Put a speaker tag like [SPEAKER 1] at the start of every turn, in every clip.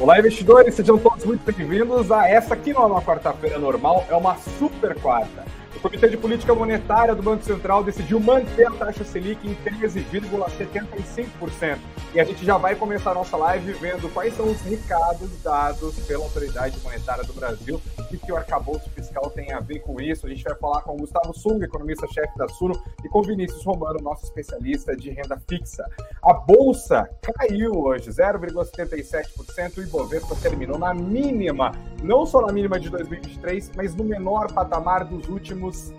[SPEAKER 1] Olá, investidores, sejam todos muito bem-vindos a essa que não é uma quarta-feira normal, é uma super quarta. O Comitê de Política Monetária do Banco Central decidiu manter a taxa Selic em 13,75%. E a gente já vai começar a nossa live vendo quais são os recados dados pela Autoridade Monetária do Brasil e que o arcabouço fiscal tem a ver com isso. A gente vai falar com o Gustavo Sung, economista-chefe da Suno, e com Vinícius Romano, nosso especialista de renda fixa. A Bolsa caiu hoje, 0,77%, e o Ibovespa terminou na mínima, não só na mínima de 2023, mas no menor patamar dos últimos últimos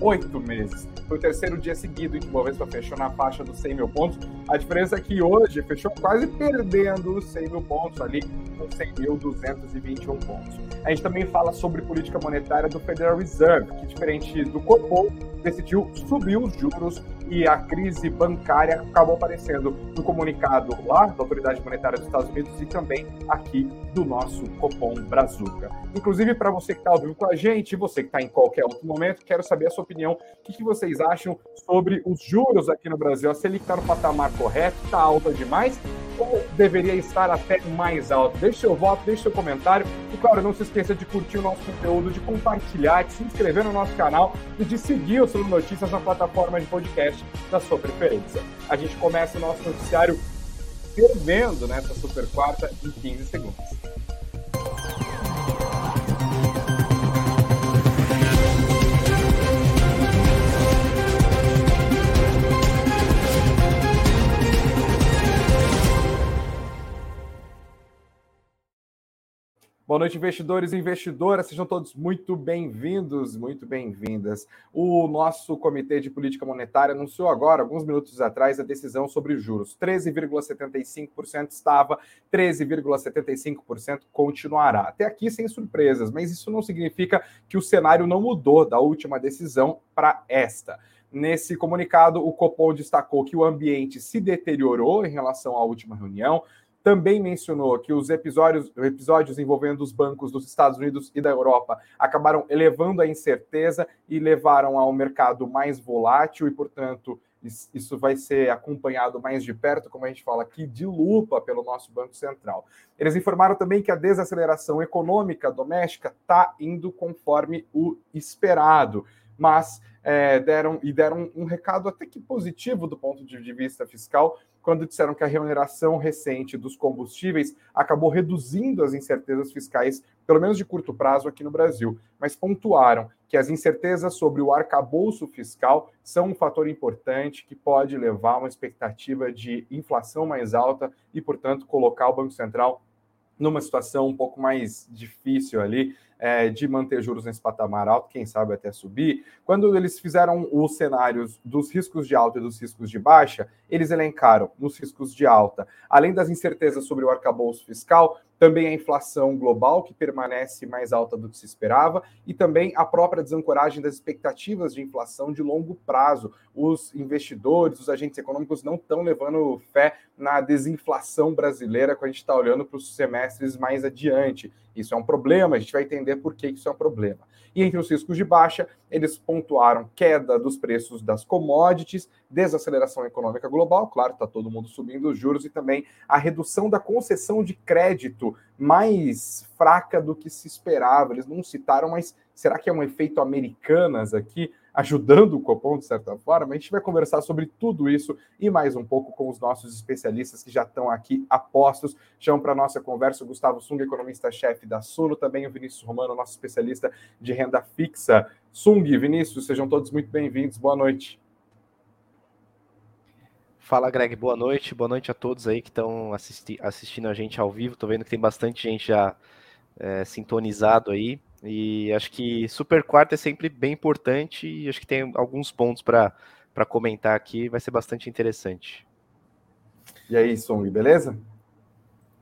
[SPEAKER 1] oito meses. Foi o terceiro dia seguido em que o Bovespa fechou na faixa dos 100 mil pontos. A diferença é que hoje fechou quase perdendo os 100 mil pontos ali, com 100.221 pontos. A gente também fala sobre política monetária do Federal Reserve, que diferente do Copom, decidiu subir os juros e a crise bancária acabou aparecendo no comunicado lá da Autoridade Monetária dos Estados Unidos e também aqui do nosso Copom Brazuca. Inclusive, para você que está ao vivo com a gente, você que está em qualquer outro momento, quero saber a sua opinião. O que, que vocês acham sobre os juros aqui no Brasil? A Selic está no patamar correto? Está alta demais? Ou deveria estar até mais alto? Deixe seu voto, deixe seu comentário. E claro, não se esqueça de curtir o nosso conteúdo, de compartilhar, de se inscrever no nosso canal e de seguir o Suno Notícias na plataforma de podcast da sua preferência. A gente começa o nosso noticiário fervendo nessa super quarta em 15 segundos. Boa noite, investidores e investidoras. Sejam todos muito bem-vindos, muito bem-vindas. O nosso Comitê de Política Monetária anunciou agora, alguns minutos atrás, a decisão sobre juros. 13,75% estava, 13,75% continuará. Até aqui sem surpresas, mas isso não significa que o cenário não mudou da última decisão para esta. Nesse comunicado, o Copom destacou que o ambiente se deteriorou em relação à última reunião também mencionou que os episódios, episódios envolvendo os bancos dos Estados Unidos e da Europa acabaram elevando a incerteza e levaram ao mercado mais volátil e, portanto, isso vai ser acompanhado mais de perto, como a gente fala aqui, de lupa pelo nosso Banco Central. Eles informaram também que a desaceleração econômica doméstica está indo conforme o esperado, mas é, deram e deram um recado até que positivo do ponto de vista fiscal, quando disseram que a remuneração recente dos combustíveis acabou reduzindo as incertezas fiscais, pelo menos de curto prazo, aqui no Brasil, mas pontuaram que as incertezas sobre o arcabouço fiscal são um fator importante que pode levar a uma expectativa de inflação mais alta e, portanto, colocar o Banco Central numa situação um pouco mais difícil ali é, de manter juros nesse patamar alto, quem sabe até subir. Quando eles fizeram os cenários dos riscos de alta e dos riscos de baixa, eles elencaram nos riscos de alta, além das incertezas sobre o arcabouço fiscal, também a inflação global, que permanece mais alta do que se esperava, e também a própria desancoragem das expectativas de inflação de longo prazo. Os investidores, os agentes econômicos não estão levando fé na desinflação brasileira quando a gente está olhando para os semestres mais adiante. Isso é um problema, a gente vai entender por que isso é um problema. E entre os riscos de baixa, eles pontuaram queda dos preços das commodities, desaceleração econômica global, claro, está todo mundo subindo os juros, e também a redução da concessão de crédito mais fraca do que se esperava. Eles não citaram, mas será que é um efeito americanas aqui? Ajudando o Copom, de certa forma. A gente vai conversar sobre tudo isso e mais um pouco com os nossos especialistas que já estão aqui apostos. Chamo para nossa conversa o Gustavo Sung, economista-chefe da Suno, também o Vinícius Romano, nosso especialista de renda fixa. Sung, Vinícius, sejam todos muito bem-vindos. Boa noite.
[SPEAKER 2] Fala, Greg. Boa noite. Boa noite a todos aí que estão assisti assistindo a gente ao vivo. Estou vendo que tem bastante gente já é, sintonizado aí. E acho que Super Quarto é sempre bem importante e acho que tem alguns pontos para comentar aqui, vai ser bastante interessante.
[SPEAKER 1] E aí, Song, beleza?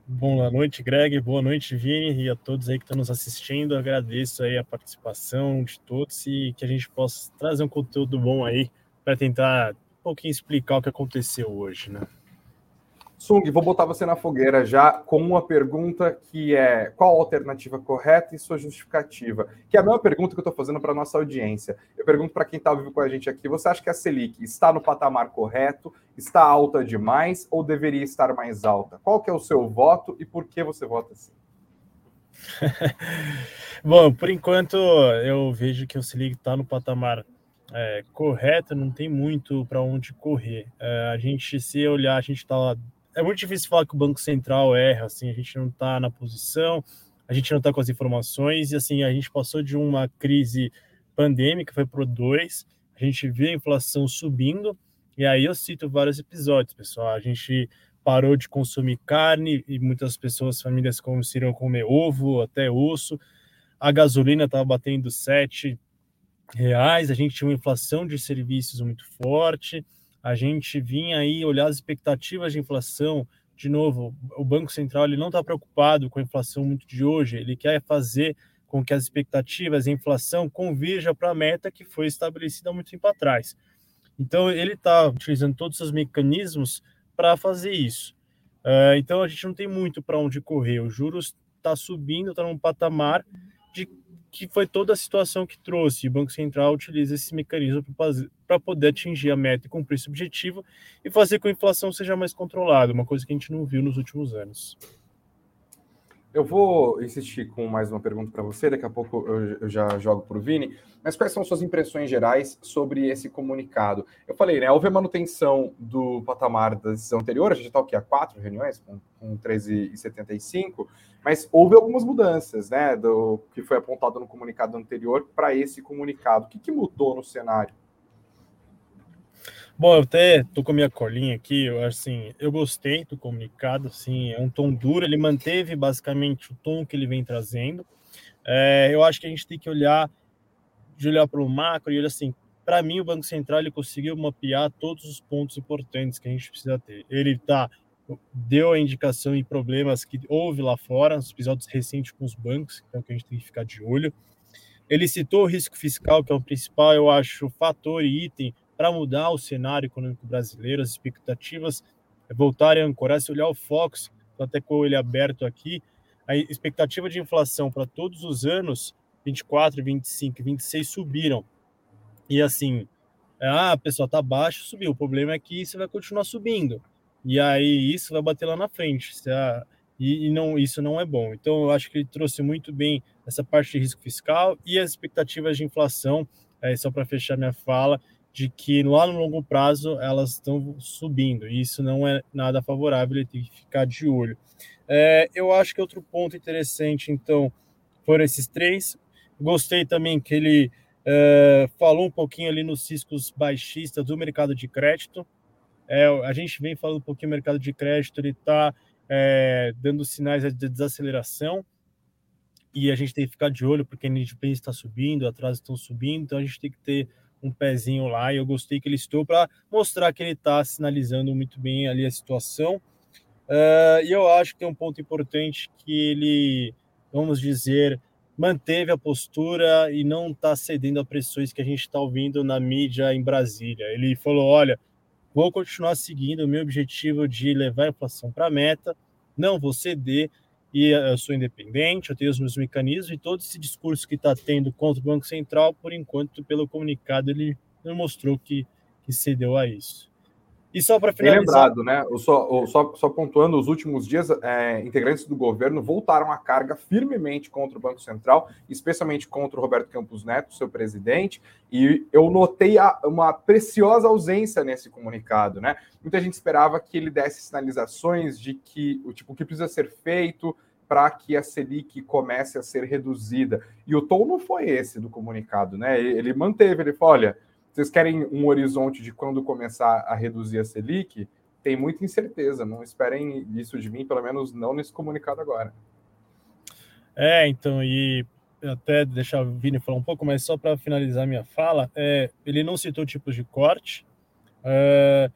[SPEAKER 3] Boa noite, Greg. Boa noite, Vini, e a todos aí que estão nos assistindo. Agradeço aí a participação de todos e que a gente possa trazer um conteúdo bom aí para tentar um pouquinho explicar o que aconteceu hoje, né?
[SPEAKER 1] Sung, vou botar você na fogueira já com uma pergunta que é qual a alternativa correta e sua justificativa? Que é a mesma pergunta que eu estou fazendo para nossa audiência. Eu pergunto para quem está vivo com a gente aqui: você acha que a Selic está no patamar correto, está alta demais ou deveria estar mais alta? Qual que é o seu voto e por que você vota assim?
[SPEAKER 3] Bom, por enquanto eu vejo que o Selic está no patamar é, correto, não tem muito para onde correr. É, a gente, se olhar, a gente está é muito difícil falar que o Banco Central erra, assim, a gente não está na posição, a gente não está com as informações, e assim, a gente passou de uma crise pandêmica, foi para dois, a gente vê a inflação subindo, e aí eu cito vários episódios, pessoal, a gente parou de consumir carne, e muitas pessoas, famílias, começaram a comer ovo, até osso, a gasolina estava batendo sete reais, a gente tinha uma inflação de serviços muito forte, a gente vinha aí olhar as expectativas de inflação. De novo, o Banco Central ele não está preocupado com a inflação muito de hoje, ele quer fazer com que as expectativas, a inflação, convirja para a meta que foi estabelecida muito tempo atrás. Então, ele está utilizando todos os mecanismos para fazer isso. Uh, então, a gente não tem muito para onde correr. Os juros está subindo, está num patamar que foi toda a situação que trouxe. O Banco Central utiliza esse mecanismo para poder atingir a meta e cumprir esse objetivo e fazer com que a inflação seja mais controlada, uma coisa que a gente não viu nos últimos anos.
[SPEAKER 1] Eu vou insistir com mais uma pergunta para você, daqui a pouco eu, já jogo para o Vini. Mas quais são suas impressões gerais sobre esse comunicado? Eu falei, né? Houve manutenção do patamar da decisão anterior, a gente está aqui há quatro reuniões, com, com 13,75, mas houve algumas mudanças, né? Do que foi apontado no comunicado anterior para esse comunicado. O que, que mudou no cenário?
[SPEAKER 3] Bom, eu até tô com a minha colinha aqui, eu assim, eu gostei do comunicado, assim, é um tom duro, ele manteve basicamente o tom que ele vem trazendo. É, eu acho que a gente tem que olhar, de olhar para o macro e olhar assim, para mim o Banco Central ele conseguiu mapear todos os pontos importantes que a gente precisa ter. Ele tá deu a indicação em problemas que houve lá fora, nos episódios recentes com os bancos, então que a gente tem que ficar de olho. Ele citou o risco fiscal, que é o principal, eu acho, fator e item para mudar o cenário econômico brasileiro, as expectativas voltarem a ancorar, se olhar o Fox, até com ele aberto aqui, a expectativa de inflação para todos os anos, 24, 25 26, subiram. E assim, ah, a pessoa está baixo, subiu. O problema é que isso vai continuar subindo. E aí isso vai bater lá na frente. E, e não, isso não é bom. Então, eu acho que ele trouxe muito bem essa parte de risco fiscal e as expectativas de inflação, é, só para fechar minha fala, de que lá no longo prazo elas estão subindo, e isso não é nada favorável, ele tem que ficar de olho. É, eu acho que outro ponto interessante, então, foram esses três. Gostei também que ele é, falou um pouquinho ali nos ciscos baixistas do mercado de crédito. É, a gente vem falando um pouquinho do mercado de crédito, ele está é, dando sinais de desaceleração e a gente tem que ficar de olho porque a NDP está subindo, atrasos estão subindo, então a gente tem que ter um pezinho lá e eu gostei que ele estou para mostrar que ele está sinalizando muito bem ali a situação. Uh, e eu acho que tem um ponto importante que ele, vamos dizer, manteve a postura e não está cedendo a pressões que a gente está ouvindo na mídia em Brasília. Ele falou: olha, vou continuar seguindo o meu objetivo de levar a inflação para a meta, não vou ceder e eu sou independente, eu tenho os meus mecanismos e todo esse discurso que está tendo contra o Banco Central, por enquanto, pelo comunicado, ele não mostrou que, que cedeu a isso.
[SPEAKER 1] E só para finalizar. Bem lembrado, né? Só, só, só pontuando, os últimos dias, é, integrantes do governo voltaram a carga firmemente contra o Banco Central, especialmente contra o Roberto Campos Neto, seu presidente, e eu notei a, uma preciosa ausência nesse comunicado, né? Muita gente esperava que ele desse sinalizações de que o tipo o que precisa ser feito, para que a Selic comece a ser reduzida. E o tom não foi esse do comunicado, né? Ele manteve, ele falou: olha, vocês querem um horizonte de quando começar a reduzir a Selic? Tem muita incerteza, não esperem isso de mim, pelo menos não nesse comunicado agora.
[SPEAKER 3] É, então, e até deixar o Vini falar um pouco, mas só para finalizar minha fala, é, ele não citou tipos de corte, é,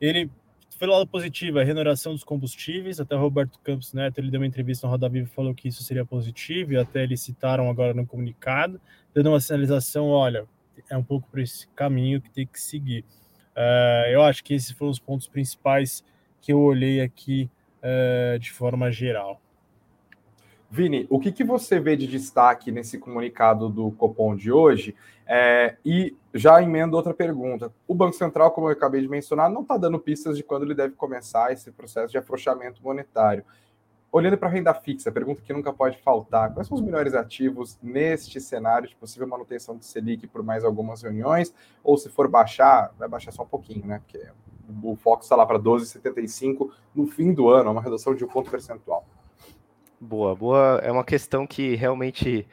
[SPEAKER 3] ele foi lado positivo, a renovação dos combustíveis, até Roberto Campos Neto, ele deu uma entrevista no Roda Viva e falou que isso seria positivo, e até eles citaram agora no comunicado, dando uma sinalização, olha, é um pouco por esse caminho que tem que seguir. Uh, eu acho que esses foram os pontos principais que eu olhei aqui uh, de forma geral.
[SPEAKER 1] Vini, o que, que você vê de destaque nesse comunicado do Copom de hoje? É, e já emendo outra pergunta. O Banco Central, como eu acabei de mencionar, não está dando pistas de quando ele deve começar esse processo de afrouxamento monetário. Olhando para a renda fixa, pergunta que nunca pode faltar: quais são os melhores ativos neste cenário de possível manutenção do Selic por mais algumas reuniões? Ou se for baixar, vai baixar só um pouquinho, né? Porque o foco está lá para 12,75 no fim do ano, uma redução de um ponto percentual.
[SPEAKER 2] Boa, boa. É uma questão que realmente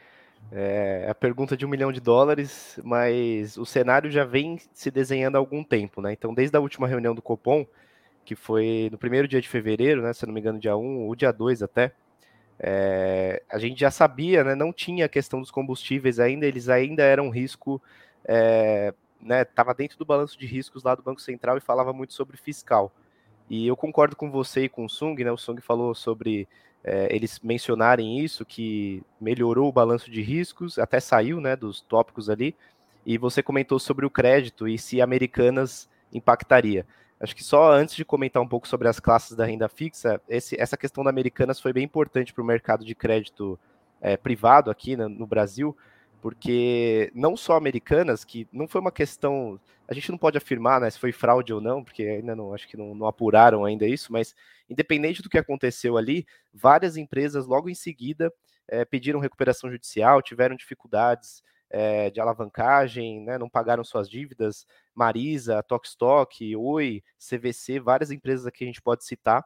[SPEAKER 2] é a pergunta de um milhão de dólares, mas o cenário já vem se desenhando há algum tempo, né? Então, desde a última reunião do Copom, que foi no primeiro dia de fevereiro, né? Se não me engano, dia 1 ou dia 2 até, é, a gente já sabia, né? Não tinha a questão dos combustíveis ainda, eles ainda eram risco, é, né? Tava dentro do balanço de riscos lá do Banco Central e falava muito sobre fiscal. E eu concordo com você e com o Sung, né? O Sung falou sobre é, eles mencionarem isso, que melhorou o balanço de riscos, até saiu né, dos tópicos ali, e você comentou sobre o crédito e se Americanas impactaria. Acho que só antes de comentar um pouco sobre as classes da renda fixa, esse, essa questão da Americanas foi bem importante para o mercado de crédito é, privado aqui no, no Brasil, porque não só Americanas, que não foi uma questão a gente não pode afirmar né, se foi fraude ou não, porque ainda não acho que não, não, apuraram ainda isso, mas independente do que aconteceu ali, várias empresas logo em seguida é, pediram recuperação judicial, tiveram dificuldades é, de alavancagem, né, não pagaram suas dívidas, Marisa, Tokstok, Oi, CVC, várias empresas aqui a gente pode citar,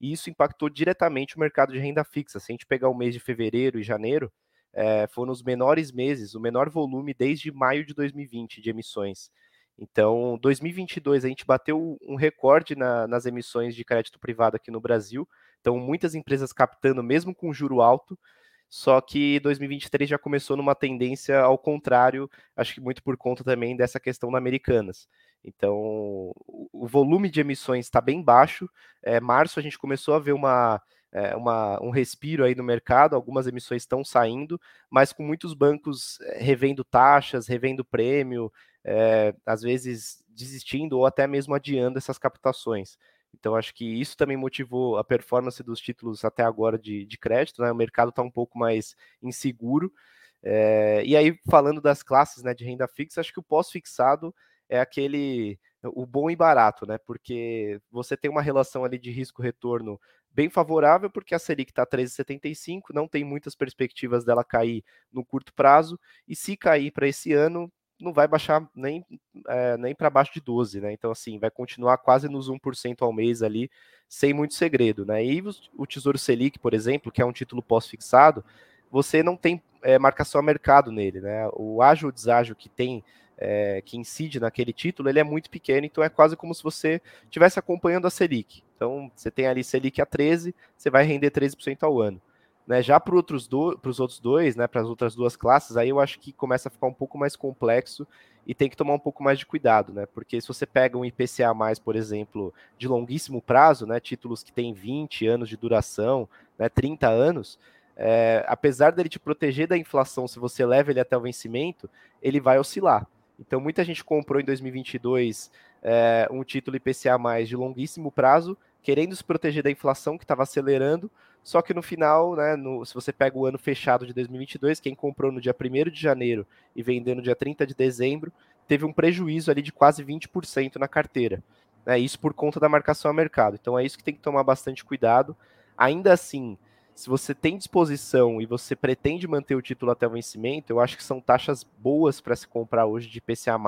[SPEAKER 2] e isso impactou diretamente o mercado de renda fixa. Se a gente pegar o mês de fevereiro e janeiro, é, foram os menores meses, o menor volume desde maio de 2020 de emissões. Então, 2022 a gente bateu um recorde na, nas emissões de crédito privado aqui no Brasil. Então, muitas empresas captando, mesmo com juro alto. Só que 2023 já começou numa tendência ao contrário, acho que muito por conta também dessa questão da Americanas. Então, o volume de emissões está bem baixo. É, março a gente começou a ver uma, é, uma, um respiro aí no mercado, algumas emissões estão saindo, mas com muitos bancos é, revendo taxas, revendo prêmio, é, às vezes desistindo ou até mesmo adiando essas captações. Então, acho que isso também motivou a performance dos títulos até agora de, de crédito, né? O mercado está um pouco mais inseguro. É, e aí, falando das classes né, de renda fixa, acho que o pós-fixado é aquele o bom e barato, né? Porque você tem uma relação ali de risco-retorno bem favorável, porque a Selic está 13,75, não tem muitas perspectivas dela cair no curto prazo, e se cair para esse ano, não vai baixar nem, é, nem para baixo de 12, né? Então, assim, vai continuar quase nos 1% ao mês ali, sem muito segredo, né? E o Tesouro Selic, por exemplo, que é um título pós-fixado, você não tem é, marcação a mercado nele, né? O ágio ou deságio que tem, é, que incide naquele título, ele é muito pequeno, então é quase como se você estivesse acompanhando a Selic. Então, você tem ali Selic a 13, você vai render 13% ao ano. Né, já para outros os outros dois, né, para as outras duas classes, aí eu acho que começa a ficar um pouco mais complexo e tem que tomar um pouco mais de cuidado, né? Porque se você pega um IPCA por exemplo, de longuíssimo prazo, né, títulos que têm 20 anos de duração, né, 30 anos, é, apesar dele te proteger da inflação, se você leva ele até o vencimento, ele vai oscilar. Então, muita gente comprou em 2022 é, um título IPCA de longuíssimo prazo, querendo se proteger da inflação que estava acelerando, só que no final, né, no, se você pega o ano fechado de 2022, quem comprou no dia 1 de janeiro e vendeu no dia 30 de dezembro, teve um prejuízo ali de quase 20% na carteira. Né, isso por conta da marcação a mercado. Então é isso que tem que tomar bastante cuidado. Ainda assim, se você tem disposição e você pretende manter o título até o vencimento, eu acho que são taxas boas para se comprar hoje de PCA+.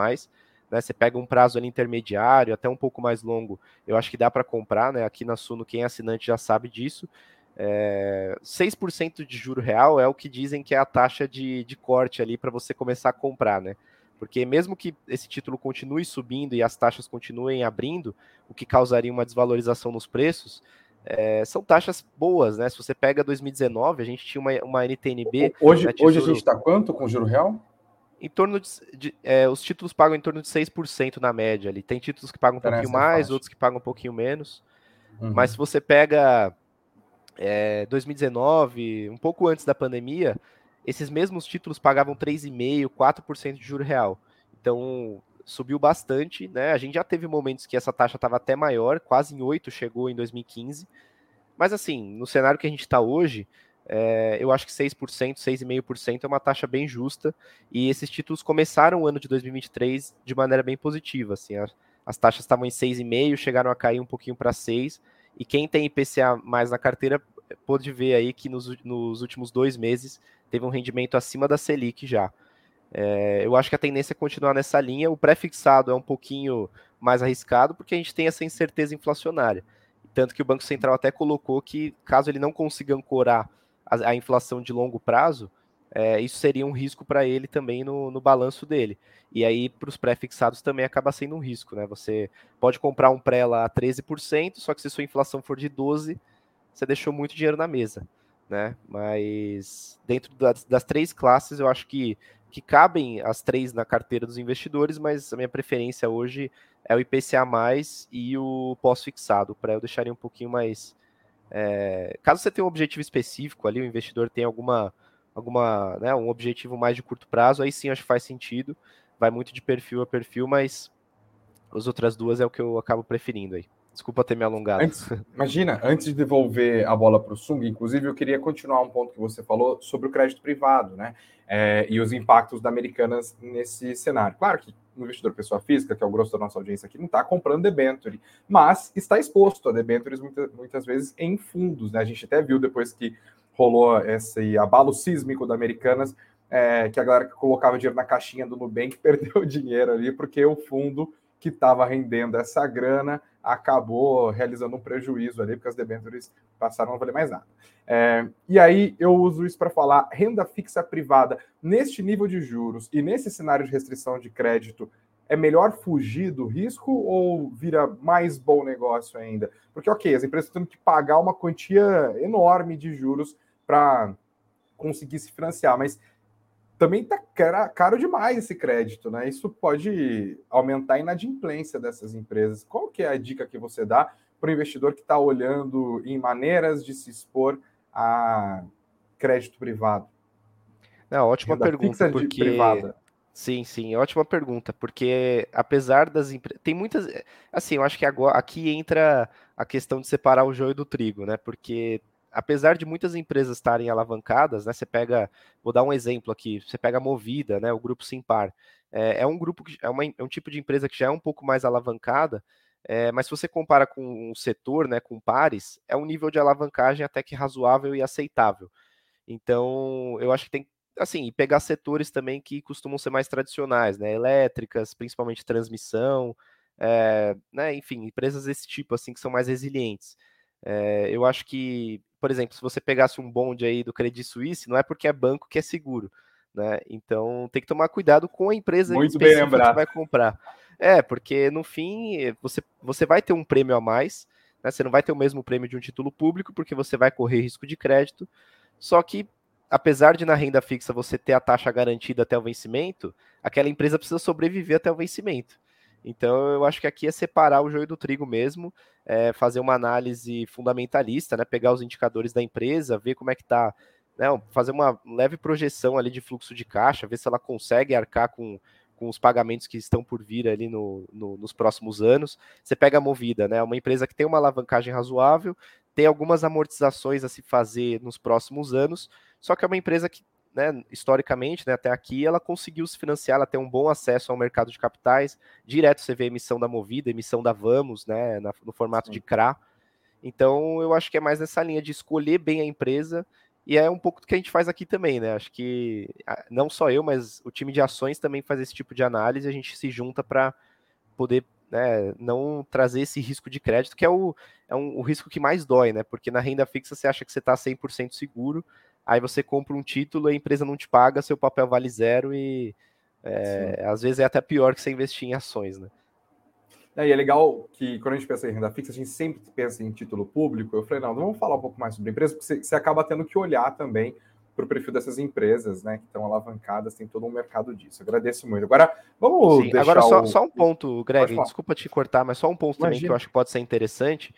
[SPEAKER 2] Né, você pega um prazo ali intermediário, até um pouco mais longo, eu acho que dá para comprar, né? Aqui na Suno, quem é assinante já sabe disso. É, 6% de juro real é o que dizem que é a taxa de, de corte ali para você começar a comprar, né? Porque mesmo que esse título continue subindo e as taxas continuem abrindo, o que causaria uma desvalorização nos preços, é, são taxas boas, né? Se você pega 2019, a gente tinha uma, uma NTNB.
[SPEAKER 1] Hoje, né, tesouro, hoje a gente está quanto com juro real?
[SPEAKER 2] Em torno de. de é, os títulos pagam em torno de 6% na média ali. Tem títulos que pagam um pouquinho mais, outros que pagam um pouquinho menos. Uhum. Mas se você pega é, 2019, um pouco antes da pandemia, esses mesmos títulos pagavam 3,5%, 4% de juro real. Então, subiu bastante, né? A gente já teve momentos que essa taxa estava até maior, quase em 8 chegou em 2015. Mas assim, no cenário que a gente está hoje, é, eu acho que 6%, 6,5% é uma taxa bem justa. E esses títulos começaram o ano de 2023 de maneira bem positiva. Assim, as, as taxas estavam em 6,5%, chegaram a cair um pouquinho para 6%. E quem tem IPCA mais na carteira pôde ver aí que nos, nos últimos dois meses teve um rendimento acima da Selic já. É, eu acho que a tendência é continuar nessa linha. O pré-fixado é um pouquinho mais arriscado porque a gente tem essa incerteza inflacionária. Tanto que o Banco Central até colocou que, caso ele não consiga ancorar a, a inflação de longo prazo, é, isso seria um risco para ele também no, no balanço dele. E aí, para os pré-fixados também acaba sendo um risco, né? Você pode comprar um pré lá a 13%, só que se sua inflação for de 12%, você deixou muito dinheiro na mesa, né? Mas dentro das, das três classes, eu acho que, que cabem as três na carteira dos investidores, mas a minha preferência hoje é o IPCA+, e o pós-fixado. O pré eu deixaria um pouquinho mais... É, caso você tenha um objetivo específico ali, o investidor tem alguma alguma, né, um objetivo mais de curto prazo, aí sim acho que faz sentido. Vai muito de perfil a perfil, mas as outras duas é o que eu acabo preferindo aí. Desculpa ter me alongado.
[SPEAKER 1] Antes, imagina, antes de devolver a bola para o Sung, inclusive eu queria continuar um ponto que você falou sobre o crédito privado, né? É, e os impactos da Americanas nesse cenário. Claro que o investidor pessoa física, que é o grosso da nossa audiência aqui, não está comprando debenture, mas está exposto a debentures muitas, muitas vezes em fundos, né? A gente até viu depois que rolou esse abalo sísmico da Americanas, é, que a galera que colocava dinheiro na caixinha do Nubank perdeu dinheiro ali, porque o fundo que estava rendendo essa grana acabou realizando um prejuízo ali, porque as debêntures passaram a não valer mais nada. É, e aí eu uso isso para falar renda fixa privada neste nível de juros e nesse cenário de restrição de crédito. É melhor fugir do risco ou vira mais bom negócio ainda? Porque, ok, as empresas estão tendo que pagar uma quantia enorme de juros para conseguir se financiar, mas também está caro demais esse crédito, né? Isso pode aumentar a inadimplência dessas empresas. Qual que é a dica que você dá para o investidor que está olhando em maneiras de se expor a crédito privado?
[SPEAKER 2] Não, ótima Renda pergunta, porque privada. Sim, sim, ótima pergunta, porque apesar das empresas. Tem muitas. Assim, eu acho que agora aqui entra a questão de separar o joio do trigo, né? Porque apesar de muitas empresas estarem alavancadas, né, você pega, vou dar um exemplo aqui, você pega a Movida, né, o grupo Simpar, é, é um grupo que é, uma, é, um tipo de empresa que já é um pouco mais alavancada, é, mas se você compara com um setor, né, com pares, é um nível de alavancagem até que razoável e aceitável. Então, eu acho que tem, assim, pegar setores também que costumam ser mais tradicionais, né, elétricas, principalmente transmissão, é, né, enfim, empresas desse tipo, assim, que são mais resilientes. É, eu acho que por exemplo, se você pegasse um bonde aí do Credit Suisse, não é porque é banco que é seguro, né? Então tem que tomar cuidado com a empresa
[SPEAKER 1] Muito bem lembrado.
[SPEAKER 2] que vai comprar. É, porque no fim você, você vai ter um prêmio a mais, né? Você não vai ter o mesmo prêmio de um título público, porque você vai correr risco de crédito. Só que, apesar de na renda fixa você ter a taxa garantida até o vencimento, aquela empresa precisa sobreviver até o vencimento. Então, eu acho que aqui é separar o joio do trigo mesmo, é fazer uma análise fundamentalista, né? Pegar os indicadores da empresa, ver como é que está, né? fazer uma leve projeção ali de fluxo de caixa, ver se ela consegue arcar com, com os pagamentos que estão por vir ali no, no, nos próximos anos. Você pega a Movida, né? Uma empresa que tem uma alavancagem razoável, tem algumas amortizações a se fazer nos próximos anos, só que é uma empresa que né, historicamente, né, até aqui, ela conseguiu se financiar, ela tem um bom acesso ao mercado de capitais. Direto você vê a emissão da Movida, emissão da Vamos, né, na, no formato Sim. de CRA. Então, eu acho que é mais nessa linha de escolher bem a empresa, e é um pouco do que a gente faz aqui também, né? Acho que não só eu, mas o time de ações também faz esse tipo de análise, a gente se junta para poder né, não trazer esse risco de crédito, que é, o, é um, o risco que mais dói, né? Porque na renda fixa você acha que você está 100% seguro, aí você compra um título, a empresa não te paga, seu papel vale zero e é, às vezes é até pior que você investir em ações, né?
[SPEAKER 1] É, e é legal que quando a gente pensa em renda fixa, a gente sempre pensa em título público. Eu falei, não, vamos falar um pouco mais sobre a empresa, porque você, acaba tendo que olhar também para o perfil dessas empresas, né, que estão alavancadas, tem todo um mercado disso. Agradeço muito. Agora, vamos Sim,
[SPEAKER 2] Agora, só, o... só um ponto, Greg, desculpa te cortar, mas só um ponto Imagina. também que eu acho que pode ser interessante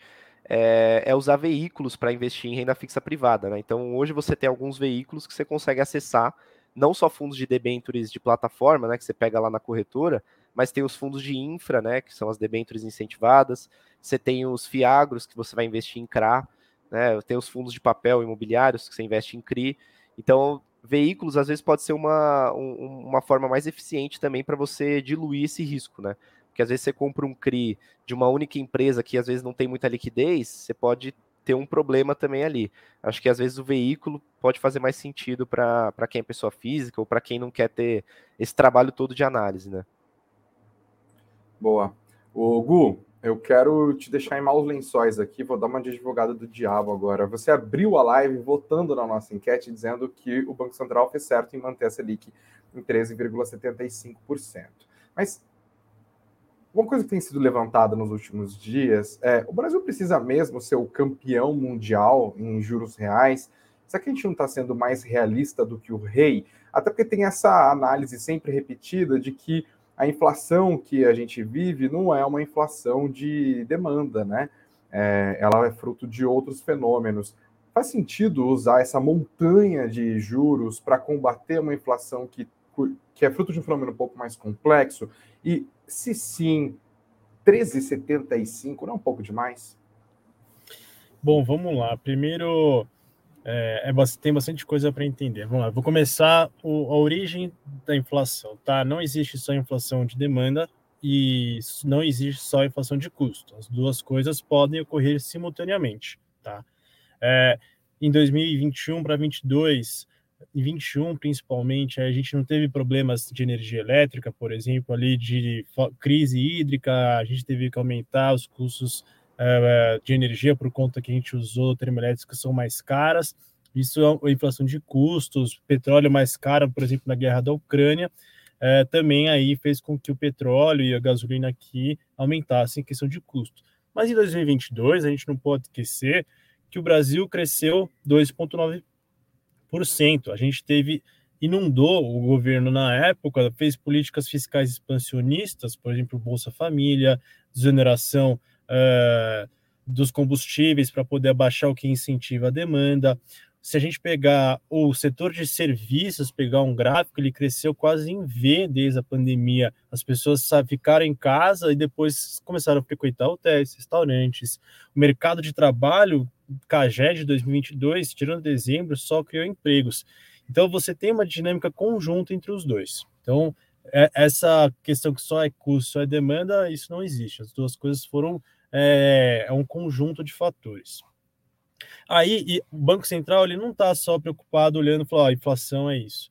[SPEAKER 2] é, é usar veículos para investir em renda fixa privada. Né? Então, hoje você tem alguns veículos que você consegue acessar, não só fundos de debentures de plataforma, né, que você pega lá na corretora, mas tem os fundos de infra, né, que são as debêntures incentivadas, você tem os fiagros, que você vai investir em CRA, né, tem os fundos de papel imobiliários, que você investe em CRI, então veículos às vezes pode ser uma, um, uma forma mais eficiente também para você diluir esse risco, né, porque às vezes você compra um CRI de uma única empresa que às vezes não tem muita liquidez, você pode ter um problema também ali. Acho que às vezes o veículo pode fazer mais sentido para quem é pessoa física ou para quem não quer ter esse trabalho todo de análise, né?
[SPEAKER 1] Boa. O Gu, eu quero te deixar em maus lençóis aqui, vou dar uma de advogado do diabo agora. Você abriu a live votando na nossa enquete dizendo que o Banco Central fez certo em manter a Selic em 13,75%. Mas uma coisa que tem sido levantada nos últimos dias é: o Brasil precisa mesmo ser o campeão mundial em juros reais? Será que a gente não está sendo mais realista do que o rei? Até porque tem essa análise sempre repetida de que a inflação que a gente vive não é uma inflação de demanda, né? É, ela é fruto de outros fenômenos. Faz sentido usar essa montanha de juros para combater uma inflação que, que é fruto de um fenômeno um pouco mais complexo? E se sim, 13,75 não é um pouco demais?
[SPEAKER 3] Bom, vamos lá. Primeiro, é, é, tem bastante coisa para entender. Vamos lá, vou começar o, a origem da inflação, tá? Não existe só inflação de demanda e não existe só inflação de custo. As duas coisas podem ocorrer simultaneamente, tá? É, em 2021 para 2022, em 21 principalmente, a gente não teve problemas de energia elétrica, por exemplo, ali de crise hídrica, a gente teve que aumentar os custos uh, de energia por conta que a gente usou termoelétricas que são mais caras. Isso é inflação de custos, petróleo mais caro, por exemplo, na guerra da Ucrânia, uh, também aí fez com que o petróleo e a gasolina aqui aumentassem em questão de custo. Mas em 2022, a gente não pode esquecer que o Brasil cresceu 2,9 a gente teve inundou o governo na época, fez políticas fiscais expansionistas, por exemplo, Bolsa Família, desoneração uh, dos combustíveis para poder abaixar o que incentiva a demanda. Se a gente pegar o setor de serviços, pegar um gráfico, ele cresceu quase em V desde a pandemia. As pessoas ficaram em casa e depois começaram a frequentar hotéis, restaurantes. O mercado de trabalho CAGED de 2022, tirando dezembro, só criou empregos. Então, você tem uma dinâmica conjunta entre os dois. Então, é, essa questão que só é custo, só é demanda, isso não existe. As duas coisas foram é, é um conjunto de fatores. Aí, o Banco Central ele não está só preocupado olhando e falando, a inflação é isso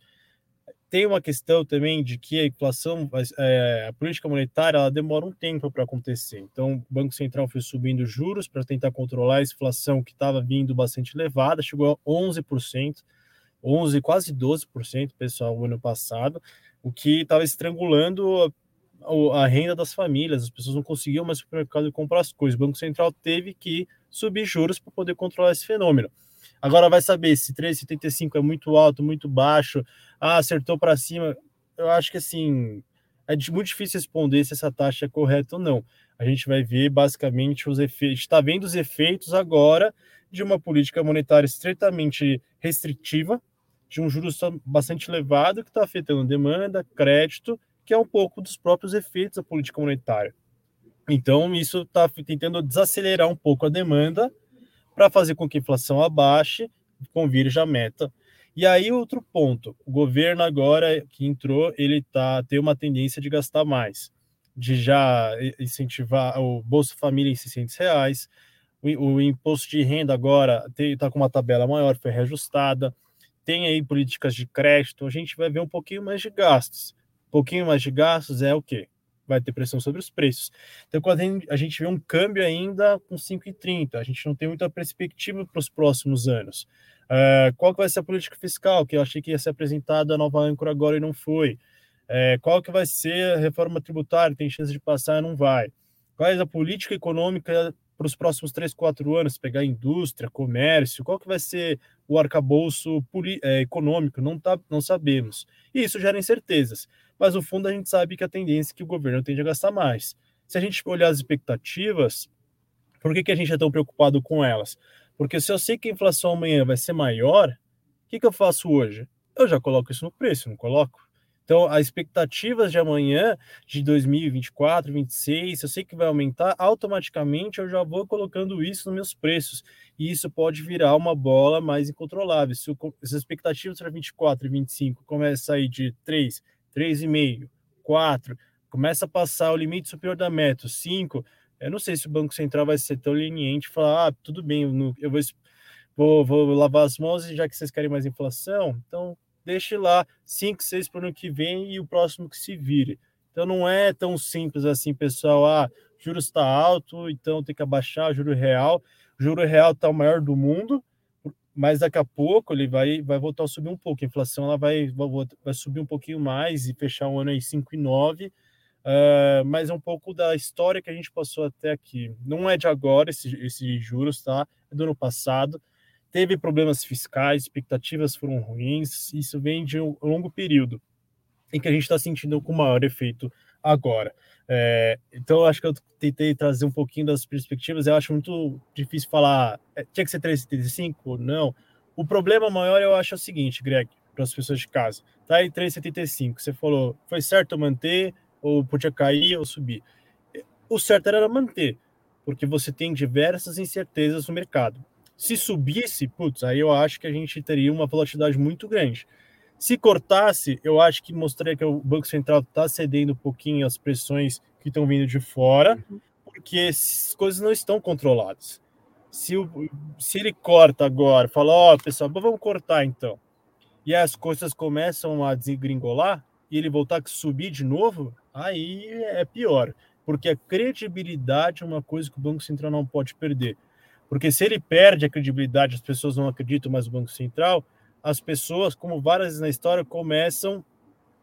[SPEAKER 3] tem uma questão também de que a inflação, é, a política monetária, ela demora um tempo para acontecer. Então, o Banco Central foi subindo juros para tentar controlar a inflação que estava vindo bastante elevada, chegou a 11%, 11, quase 12%, pessoal, o ano passado, o que estava estrangulando a, a, renda das famílias, as pessoas não conseguiam mais supermercado comprar as coisas. O Banco Central teve que subir juros para poder controlar esse fenômeno. Agora vai saber se 3,75 é muito alto, muito baixo, ah, acertou para cima. Eu acho que assim, é muito difícil responder se essa taxa é correta ou não. A gente vai ver basicamente os efeitos, está vendo os efeitos agora de uma política monetária estritamente restritiva, de um juros bastante elevado que está afetando demanda, crédito, que é um pouco dos próprios efeitos da política monetária. Então, isso está tentando desacelerar um pouco a demanda para fazer com que a inflação abaixe, convirja a meta. E aí, outro ponto: o governo agora que entrou, ele tá, tem uma tendência de gastar mais, de já incentivar o Bolsa Família em 600 reais, o, o imposto de renda agora está com uma tabela maior, foi reajustada, tem aí políticas de crédito, a gente vai ver um pouquinho mais de gastos. Um pouquinho mais de gastos é o quê? Vai ter pressão sobre os preços. Então, quando a gente vê um câmbio ainda com 5,30, a gente não tem muita perspectiva para os próximos anos. Uh, qual que vai ser a política fiscal, que eu achei que ia ser apresentada a nova âncora agora e não foi? Uh, qual que vai ser a reforma tributária, tem chance de passar não vai? Qual é a política econômica para os próximos 3, 4 anos, pegar indústria, comércio, qual que vai ser o arcabouço é, econômico, não, tá, não sabemos. E isso gera incertezas mas no fundo a gente sabe que a tendência é que o governo tende a gastar mais. Se a gente olhar as expectativas, por que, que a gente é tão preocupado com elas? Porque se eu sei que a inflação amanhã vai ser maior, o que, que eu faço hoje? Eu já coloco isso no preço, não coloco? Então, as expectativas de amanhã, de 2024, 2026, eu sei que vai aumentar, automaticamente eu já vou colocando isso nos meus preços. E isso pode virar uma bola mais incontrolável. Se, as expectativas para 24 e 25 começam a sair de 3, 3,5, 4, começa a passar o limite superior da meta, 5, eu não sei se o Banco Central vai ser tão leniente e falar, ah, tudo bem, eu vou, vou, vou lavar as mãos já que vocês querem mais inflação, então deixe lá 5, 6 para o ano que vem e o próximo que se vire. Então não é tão simples assim, pessoal. Ah, juros está alto, então tem que abaixar o juro real. O juro real está o maior do mundo, mas daqui a pouco ele vai, vai voltar a subir um pouco. A inflação ela vai, vai, vai subir um pouquinho mais e fechar o ano aí 5,9. Uh, ah, mas é um pouco da história que a gente passou até aqui. Não é de agora esse, esse juros, tá? É do ano passado teve problemas fiscais, expectativas foram ruins, isso vem de um longo período em que a gente está sentindo com maior efeito agora. É, então, acho que eu tentei trazer um pouquinho das perspectivas. Eu acho muito difícil falar, é, tinha que ser 3,75 ou não. O problema maior eu acho é o seguinte, Greg, para as pessoas de casa. Tá em 3,75. Você falou, foi certo manter, ou podia cair ou subir. O certo era manter, porque você tem diversas incertezas no mercado. Se subisse, putz, aí eu acho que a gente teria uma volatilidade muito grande. Se cortasse, eu acho que mostraria que o Banco Central está cedendo um pouquinho às pressões que estão vindo de fora, uhum. porque as coisas não estão controladas. Se, o, se ele corta agora, fala, ó, oh, pessoal, vamos cortar então, e as coisas começam a desgringolar, e ele voltar a subir de novo, aí é pior, porque a credibilidade é uma coisa que o Banco Central não pode perder. Porque se ele perde a credibilidade, as pessoas não acreditam mais no Banco Central, as pessoas, como várias vezes na história, começam.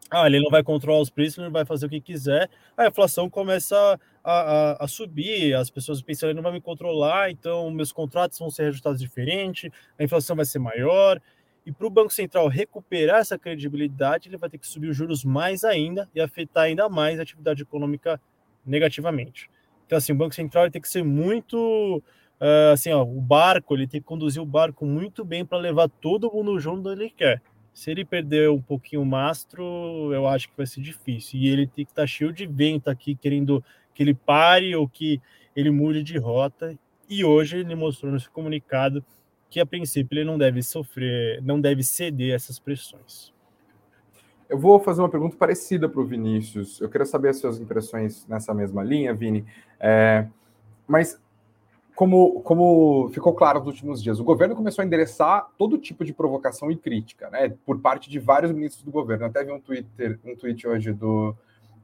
[SPEAKER 3] Ah, ele não vai controlar os preços, ele vai fazer o que quiser. A inflação começa a, a, a subir, as pessoas pensam, ele não vai me controlar, então meus contratos vão ser reajustados diferente, a inflação vai ser maior. E para o Banco Central recuperar essa credibilidade, ele vai ter que subir os juros mais ainda e afetar ainda mais a atividade econômica negativamente. Então, assim, o Banco Central tem que ser muito uh, assim, ó, o barco, ele tem que conduzir o barco muito bem para levar todo mundo junto onde ele quer. Se ele perder um pouquinho o mastro, eu acho que vai ser difícil. E ele tem que estar tá cheio de vento aqui, querendo que ele pare ou que ele mude de rota. E hoje ele mostrou nesse comunicado que, a princípio, ele não deve sofrer, não deve ceder essas pressões.
[SPEAKER 1] Eu vou fazer uma pergunta parecida para o Vinícius. Eu quero saber as suas impressões nessa mesma linha, Vini. É, mas como, como ficou claro nos últimos dias, o governo começou a endereçar todo tipo de provocação e crítica, né, por parte de vários ministros do governo. Até vi um Twitter, um tweet hoje do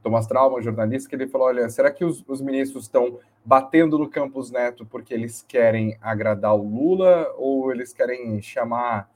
[SPEAKER 1] Thomas Trauma, um jornalista, que ele falou: olha, será que os, os ministros estão batendo no Campos Neto porque eles querem agradar o Lula ou eles querem chamar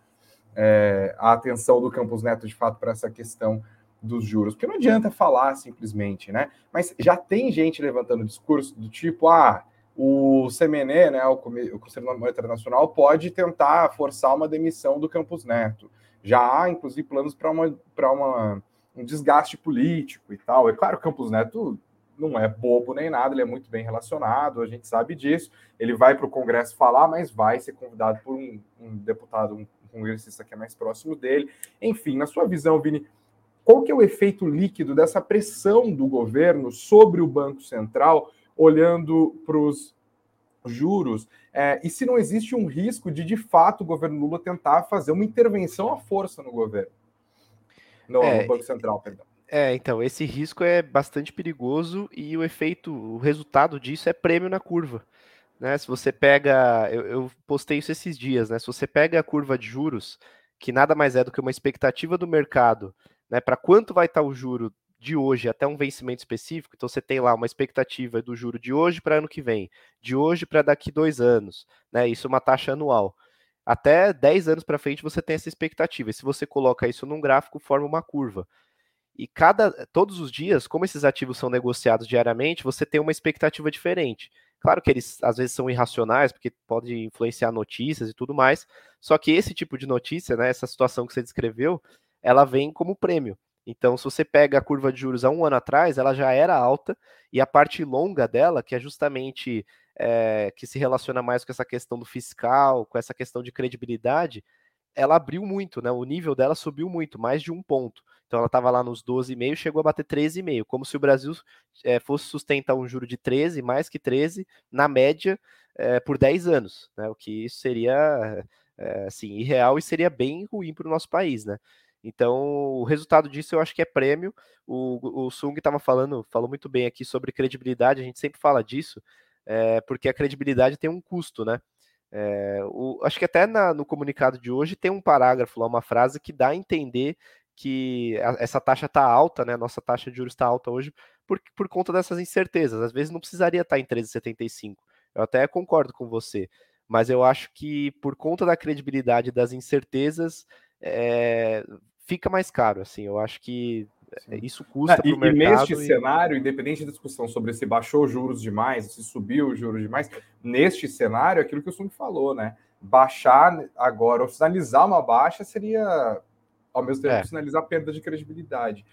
[SPEAKER 1] é, a atenção do Campos Neto de fato para essa questão dos juros? Porque não adianta falar simplesmente, né? Mas já tem gente levantando discurso do tipo, ah o CMNE, né, o Conselho Monetário Nacional, pode tentar forçar uma demissão do Campos Neto. Já há, inclusive, planos para uma, uma, um desgaste político e tal. É claro o Campos Neto não é bobo nem nada, ele é muito bem relacionado, a gente sabe disso. Ele vai para o Congresso falar, mas vai ser convidado por um, um deputado, um, um congressista que é mais próximo dele. Enfim, na sua visão, Vini, qual que é o efeito líquido dessa pressão do governo sobre o Banco Central olhando para os juros, é, e se não existe um risco de, de fato, o governo Lula tentar fazer uma intervenção à força no governo, no, é, no Banco Central, perdão.
[SPEAKER 2] É, então, esse risco é bastante perigoso e o efeito, o resultado disso é prêmio na curva. Né? Se você pega, eu, eu postei isso esses dias, né? Se você pega a curva de juros, que nada mais é do que uma expectativa do mercado, né? Para quanto vai estar o juro de hoje até um vencimento específico, então você tem lá uma expectativa do juro de hoje para ano que vem, de hoje para daqui dois anos, né? Isso é uma taxa anual. Até 10 anos para frente você tem essa expectativa. E se você coloca isso num gráfico, forma uma curva. E cada todos os dias, como esses ativos são negociados diariamente, você tem uma expectativa diferente. Claro que eles às vezes são irracionais, porque pode influenciar notícias e tudo mais. Só que esse tipo de notícia, né, essa situação que você descreveu, ela vem como prêmio. Então, se você pega a curva de juros há um ano atrás, ela já era alta, e a parte longa dela, que é justamente é, que se relaciona mais com essa questão do fiscal, com essa questão de credibilidade, ela abriu muito, né? O nível dela subiu muito, mais de um ponto. Então ela estava lá nos 12,5, chegou a bater 13,5, como se o Brasil é, fosse sustentar um juro de 13, mais que 13, na média, é, por 10 anos, né? O que isso seria assim, irreal e seria bem ruim para o nosso país, né? Então, o resultado disso eu acho que é prêmio. O, o Sung estava falando, falou muito bem aqui sobre credibilidade, a gente sempre fala disso, é, porque a credibilidade tem um custo, né? É, o, acho que até na, no comunicado de hoje tem um parágrafo lá, uma frase que dá a entender que a, essa taxa está alta, né? Nossa taxa de juros está alta hoje por, por conta dessas incertezas. Às vezes não precisaria estar tá em 13,75. Eu até concordo com você, mas eu acho que por conta da credibilidade das incertezas é, fica mais caro. Assim, eu acho que Sim. isso custa
[SPEAKER 1] para o mercado. E neste e... cenário, independente da discussão sobre se baixou juros demais, se subiu juros demais, neste cenário, aquilo que o Sung falou, né? Baixar agora ou sinalizar uma baixa seria, ao mesmo tempo, é. sinalizar perda de credibilidade.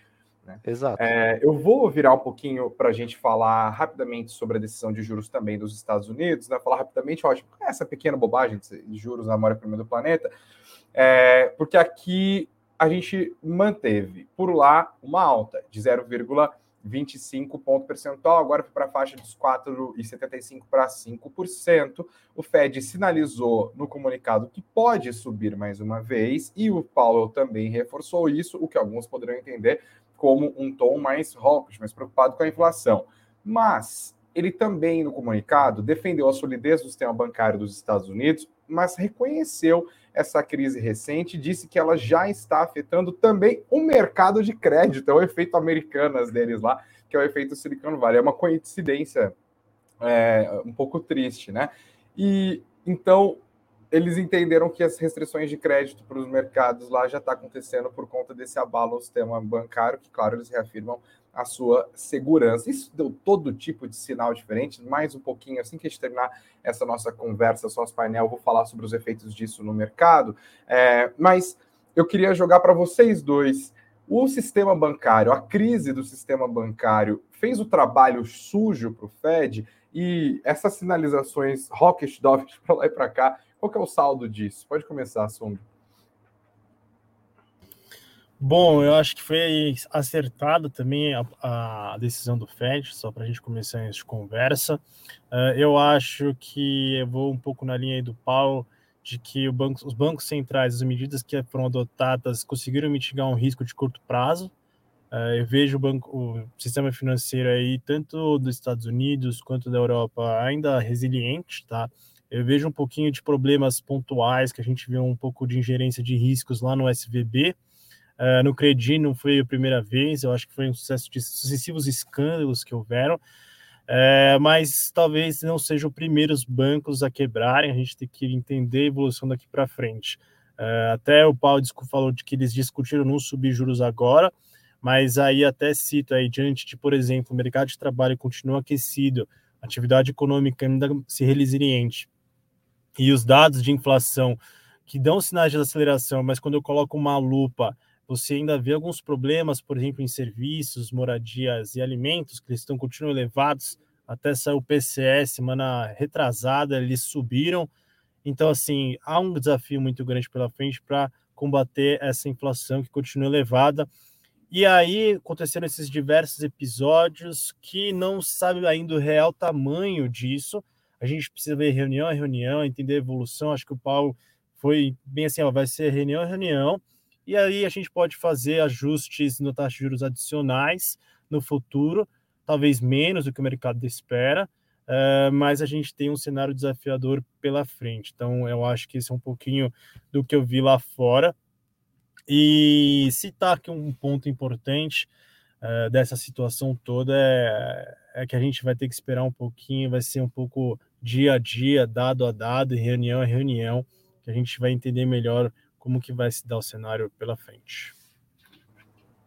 [SPEAKER 1] Né?
[SPEAKER 2] Exato.
[SPEAKER 1] É, eu vou virar um pouquinho para a gente falar rapidamente sobre a decisão de juros também dos Estados Unidos, né? Falar rapidamente, ótimo, essa pequena bobagem de juros na maior economia do planeta, é, porque aqui a gente manteve por lá uma alta de 0,25 ponto percentual, agora foi para a faixa dos 4,75 para 5%. O Fed sinalizou no comunicado que pode subir mais uma vez, e o Powell também reforçou isso, o que alguns poderão entender como um tom mais hawkish, mais preocupado com a inflação. Mas ele também, no comunicado, defendeu a solidez do sistema bancário dos Estados Unidos, mas reconheceu essa crise recente, disse que ela já está afetando também o mercado de crédito, é o efeito americanas deles lá, que é o efeito Silicon Valley. É uma coincidência é, um pouco triste, né? E então eles entenderam que as restrições de crédito para os mercados lá já está acontecendo por conta desse abalo ao sistema bancário, que, claro, eles reafirmam a sua segurança. Isso deu todo tipo de sinal diferente. Mais um pouquinho, assim que a gente terminar essa nossa conversa, sócio painel, eu vou falar sobre os efeitos disso no mercado. É, mas eu queria jogar para vocês dois. O sistema bancário, a crise do sistema bancário, fez o trabalho sujo para o Fed e essas sinalizações hawkish dovish para lá e para cá qual que é o saldo disso? Pode começar, Sung.
[SPEAKER 3] Bom, eu acho que foi acertado também a, a decisão do Fed, só para a gente começar essa conversa. Uh, eu acho que eu vou um pouco na linha do Paulo, de que banco, os bancos centrais, as medidas que foram adotadas, conseguiram mitigar um risco de curto prazo. Uh, eu vejo o, banco, o sistema financeiro aí, tanto dos Estados Unidos quanto da Europa, ainda resiliente, tá? Eu vejo um pouquinho de problemas pontuais, que a gente viu um pouco de ingerência de riscos lá no SVB. Uh, eh, no Credi não foi a primeira vez, eu acho que foi um sucesso de sucessivos escândalos que houveram, uh, mas talvez não sejam os primeiros bancos a quebrarem, a gente tem que entender a evolução daqui para frente. Uh, até o Paulo falou de que eles discutiram não subir juros agora, mas aí até cito aí, diante de, por exemplo, o mercado de trabalho continua aquecido, atividade econômica ainda se resiliente, e os dados de inflação que dão sinais de aceleração, mas quando eu coloco uma lupa, você ainda vê alguns problemas, por exemplo, em serviços, moradias e alimentos, que estão continuam elevados, até saiu o PCE semana retrasada, eles subiram. Então, assim, há um desafio muito grande pela frente para combater essa inflação que continua elevada. E aí aconteceram esses diversos episódios que não sabe ainda o real tamanho disso, a gente precisa ver reunião a reunião, entender a evolução. Acho que o Paulo foi bem assim, ó, vai ser reunião a reunião, e aí a gente pode fazer ajustes no taxa de juros adicionais no futuro, talvez menos do que o mercado espera, uh, mas a gente tem um cenário desafiador pela frente. Então, eu acho que esse é um pouquinho do que eu vi lá fora. E citar aqui um ponto importante uh, dessa situação toda é, é que a gente vai ter que esperar um pouquinho, vai ser um pouco dia a dia, dado a dado, reunião a reunião, que a gente vai entender melhor como que vai se dar o cenário pela frente.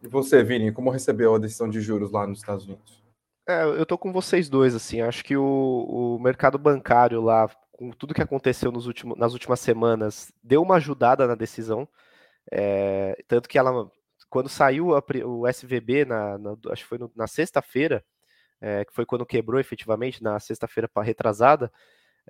[SPEAKER 1] E você, Vini, como recebeu a decisão de juros lá nos Estados Unidos?
[SPEAKER 2] É, eu tô com vocês dois, assim, acho que o, o mercado bancário lá, com tudo que aconteceu nos últimos, nas últimas semanas, deu uma ajudada na decisão, é, tanto que ela, quando saiu a, o SVB, na, na, acho que foi no, na sexta-feira, é, que foi quando quebrou efetivamente, na sexta-feira retrasada,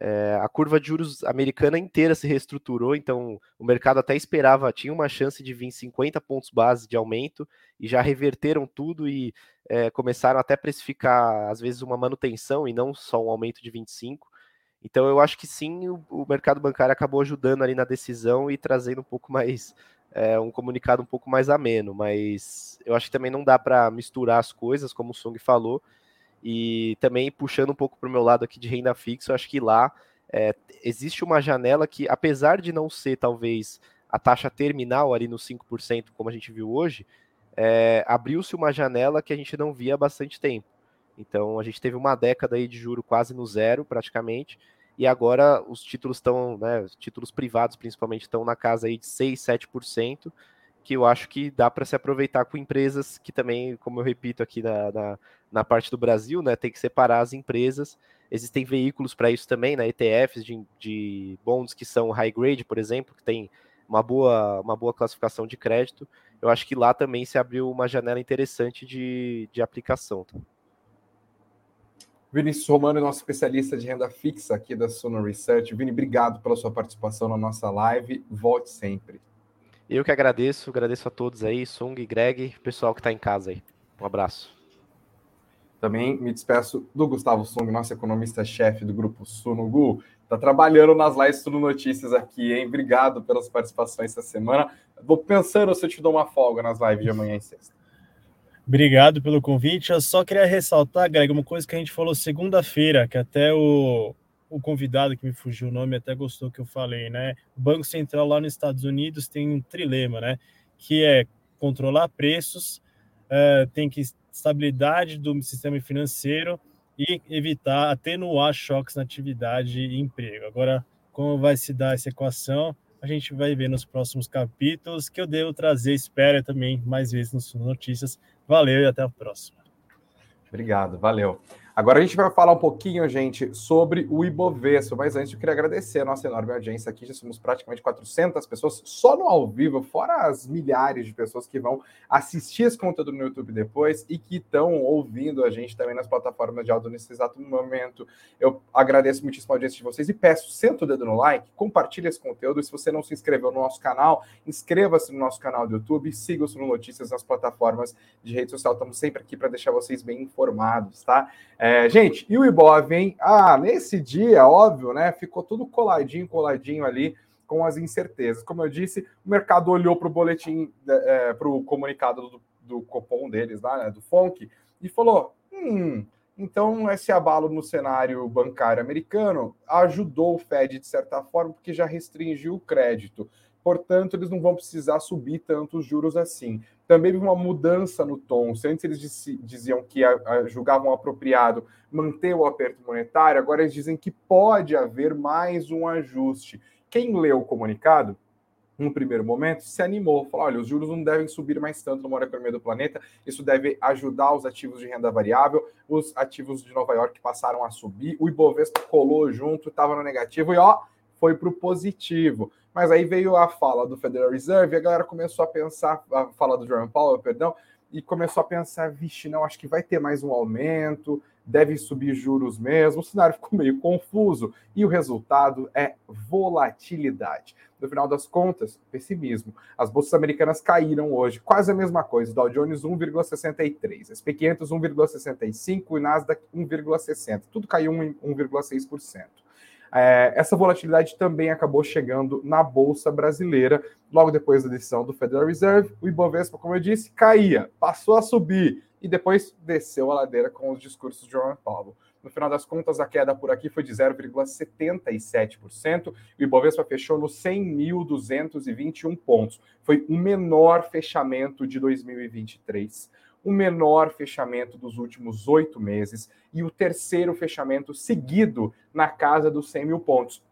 [SPEAKER 2] é, a curva de juros americana inteira se reestruturou, então o mercado até esperava, tinha uma chance de vir 50 pontos base de aumento e já reverteram tudo e é, começaram até a precificar, às vezes, uma manutenção e não só um aumento de 25. Então eu acho que sim, o, o mercado bancário acabou ajudando ali na decisão e trazendo um pouco mais é, um comunicado um pouco mais ameno, mas eu acho que também não dá para misturar as coisas, como o Song falou. E também puxando um pouco para o meu lado aqui de renda fixa, eu acho que lá é, existe uma janela que, apesar de não ser talvez a taxa terminal ali no 5%, como a gente viu hoje, é, abriu-se uma janela que a gente não via há bastante tempo. Então a gente teve uma década aí de juro quase no zero, praticamente, e agora os títulos estão, né, títulos privados principalmente, estão na casa aí de 6, 7%, que eu acho que dá para se aproveitar com empresas que também, como eu repito aqui na, na, na, parte do Brasil, né, tem que separar as empresas. Existem veículos para isso também, né, ETFs de, de bonds que são high grade, por exemplo, que tem uma boa, uma boa classificação de crédito. Eu acho que lá também se abriu uma janela interessante de, de aplicação. Tá?
[SPEAKER 1] Vinícius Romano, nosso especialista de renda fixa aqui da Suno Research. Vini, obrigado pela sua participação na nossa live. Volte sempre.
[SPEAKER 2] Eu que agradeço, agradeço a todos aí, Sung, Greg, pessoal que está em casa aí. Um abraço.
[SPEAKER 1] Também me despeço do Gustavo Sung, nosso economista-chefe do Grupo Suno. Gu, tá trabalhando nas lives Suno Notícias aqui, hein? Obrigado pelas participações essa semana. Vou pensando se eu te dou uma folga nas lives de amanhã e sexta.
[SPEAKER 3] Obrigado pelo convite. Eu só queria ressaltar, Greg, uma coisa que a gente falou segunda-feira, que até o, o convidado que me fugiu o nome até gostou que eu falei, né? O Banco Central lá nos Estados Unidos tem um trilema, né? Que é controlar preços, é, tem que estabilidade do sistema financeiro e evitar atenuar choques na atividade e emprego. Agora, como vai se dar essa equação, a gente vai ver nos próximos capítulos que eu devo trazer, espero também mais vezes nas notícias. Valeu e até a próxima.
[SPEAKER 1] Obrigado, valeu. Agora a gente vai falar um pouquinho, gente, sobre o Ibovespa, mas antes eu queria agradecer a nossa enorme audiência aqui, já somos praticamente 400 pessoas só no ao vivo, fora as milhares de pessoas que vão assistir esse conteúdo no YouTube depois e que estão ouvindo a gente também nas plataformas de áudio nesse exato momento. Eu agradeço muitíssimo a audiência de vocês e peço, senta o dedo no like, compartilhe esse conteúdo se você não se inscreveu no nosso canal, inscreva-se no nosso canal do YouTube e siga o Suno Notícias nas plataformas de rede social, estamos sempre aqui para deixar vocês bem informados, tá? É, é, gente, e o Ibov, hein? Ah, nesse dia, óbvio, né? Ficou tudo coladinho, coladinho ali com as incertezas. Como eu disse, o mercado olhou para o boletim, é, para o comunicado do, do Copom deles lá, né, do FONC, e falou: hum, então esse abalo no cenário bancário americano ajudou o Fed de certa forma, porque já restringiu o crédito. Portanto, eles não vão precisar subir tanto os juros assim também uma mudança no tom. Se antes eles diziam que a, a, julgavam apropriado manter o aperto monetário, agora eles dizem que pode haver mais um ajuste. Quem leu o comunicado, no primeiro momento, se animou, falou: olha, os juros não devem subir mais tanto no maior economia do planeta, isso deve ajudar os ativos de renda variável, os ativos de Nova York passaram a subir, o Ibovespa colou junto, estava no negativo. E ó, foi para o positivo. Mas aí veio a fala do Federal Reserve e a galera começou a pensar, a fala do Jerome Powell, perdão, e começou a pensar, vixe, não, acho que vai ter mais um aumento, deve subir juros mesmo. O cenário ficou meio confuso e o resultado é volatilidade. No final das contas, pessimismo. As bolsas americanas caíram hoje, quase a mesma coisa. Dow Jones 1,63, SP 500 1,65 e Nasdaq 1,60. Tudo caiu 1,6%. É, essa volatilidade também acabou chegando na Bolsa Brasileira, logo depois da decisão do Federal Reserve. O Ibovespa, como eu disse, caía, passou a subir e depois desceu a ladeira com os discursos de Jerome Powell. No final das contas, a queda por aqui foi de 0,77%. O Ibovespa fechou nos 100.221 pontos. Foi o menor fechamento de 2023 o menor fechamento dos últimos oito meses e o terceiro fechamento seguido na casa dos 100 mil pontos.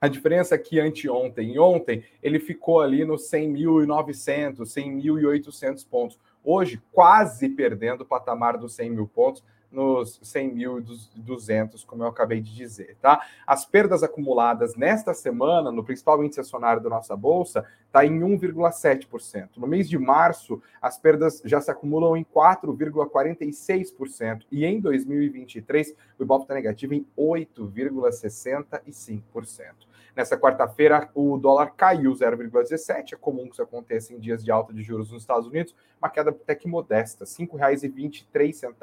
[SPEAKER 1] A diferença é que anteontem e ontem ele ficou ali nos 100.900, 100.800 pontos. Hoje, quase perdendo o patamar dos 100 mil pontos, nos 100.200, como eu acabei de dizer, tá? As perdas acumuladas nesta semana, no principal índice acionário da nossa bolsa, está em 1,7%. No mês de março, as perdas já se acumulam em 4,46% e em 2023 o Ibov está negativo em 8,65%. Nessa quarta-feira, o dólar caiu 0,17. É comum que isso aconteça em dias de alta de juros nos Estados Unidos, uma queda até que modesta, R$ 5,23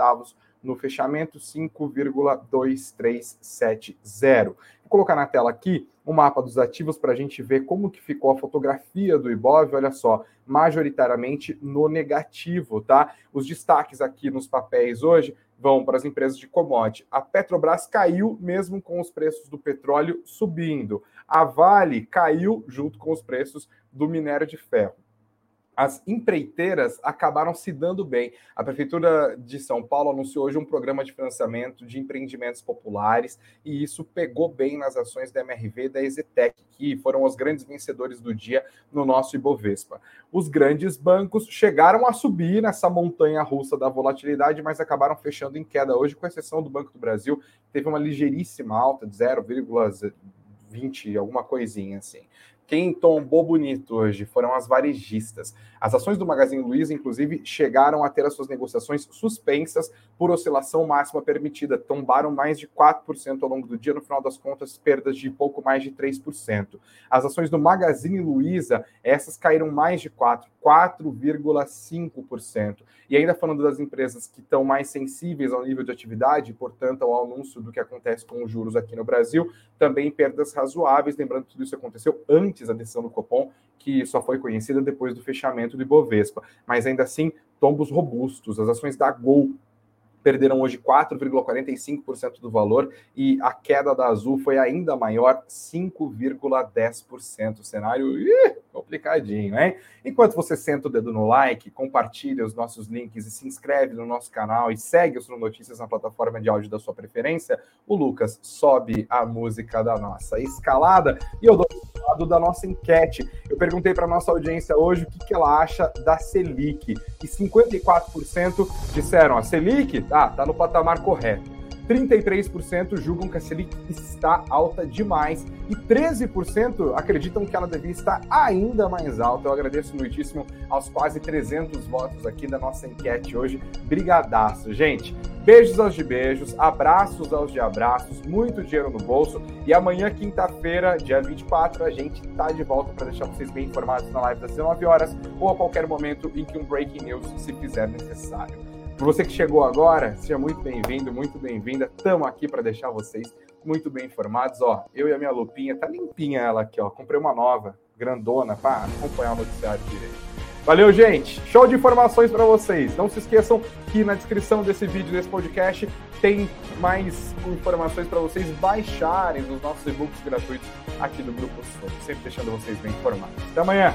[SPEAKER 1] no fechamento, 5,2370. Vou colocar na tela aqui o um mapa dos ativos para a gente ver como que ficou a fotografia do Ibov. Olha só, majoritariamente no negativo, tá? Os destaques aqui nos papéis hoje vão para as empresas de commodity. A Petrobras caiu mesmo com os preços do petróleo subindo. A Vale caiu junto com os preços do minério de ferro as empreiteiras acabaram se dando bem. A Prefeitura de São Paulo anunciou hoje um programa de financiamento de empreendimentos populares e isso pegou bem nas ações da MRV e da Exetec, que foram os grandes vencedores do dia no nosso Ibovespa. Os grandes bancos chegaram a subir nessa montanha russa da volatilidade, mas acabaram fechando em queda hoje, com exceção do Banco do Brasil, teve uma ligeiríssima alta de 0,20, alguma coisinha assim. Quem tombou bonito hoje foram as varejistas. As ações do Magazine Luiza, inclusive, chegaram a ter as suas negociações suspensas por oscilação máxima permitida. Tombaram mais de 4% ao longo do dia, no final das contas, perdas de pouco mais de 3%. As ações do Magazine Luiza, essas caíram mais de 4%, 4,5%. E ainda falando das empresas que estão mais sensíveis ao nível de atividade, portanto, ao anúncio do que acontece com os juros aqui no Brasil, também perdas razoáveis. Lembrando que tudo isso aconteceu antes da decisão do Copom, que só foi conhecida depois do fechamento do Ibovespa. Mas ainda assim, tombos robustos. As ações da Gol perderam hoje 4,45% do valor e a queda da Azul foi ainda maior, 5,10%. Cenário ih, complicadinho, hein? Enquanto você senta o dedo no like, compartilha os nossos links e se inscreve no nosso canal e segue os Notícias na plataforma de áudio da sua preferência, o Lucas sobe a música da nossa escalada e eu dou o lado da nossa enquete. Eu perguntei para nossa audiência hoje o que, que ela acha da Selic e 54% disseram a Selic ah, tá no patamar correto. 33% julgam que a Selic está alta demais e 13% acreditam que ela devia estar ainda mais alta. Eu agradeço muitíssimo aos quase 300 votos aqui da nossa enquete hoje. Brigadaço, gente. Beijos aos de beijos, abraços aos de abraços, muito dinheiro no bolso. E amanhã, quinta-feira, dia 24, a gente tá de volta para deixar vocês bem informados na live das 19 horas ou a qualquer momento em que um breaking news se fizer necessário. Para você que chegou agora, seja muito bem-vindo, muito bem-vinda. Estamos aqui para deixar vocês muito bem informados. Ó, eu e a minha lupinha, tá limpinha ela aqui, ó. Comprei uma nova, grandona, para acompanhar o noticiário direito. Valeu, gente. Show de informações para vocês. Não se esqueçam que na descrição desse vídeo, desse podcast, tem mais informações para vocês baixarem dos nossos e-books gratuitos aqui do Grupo Sul. Sempre deixando vocês bem informados. Até amanhã.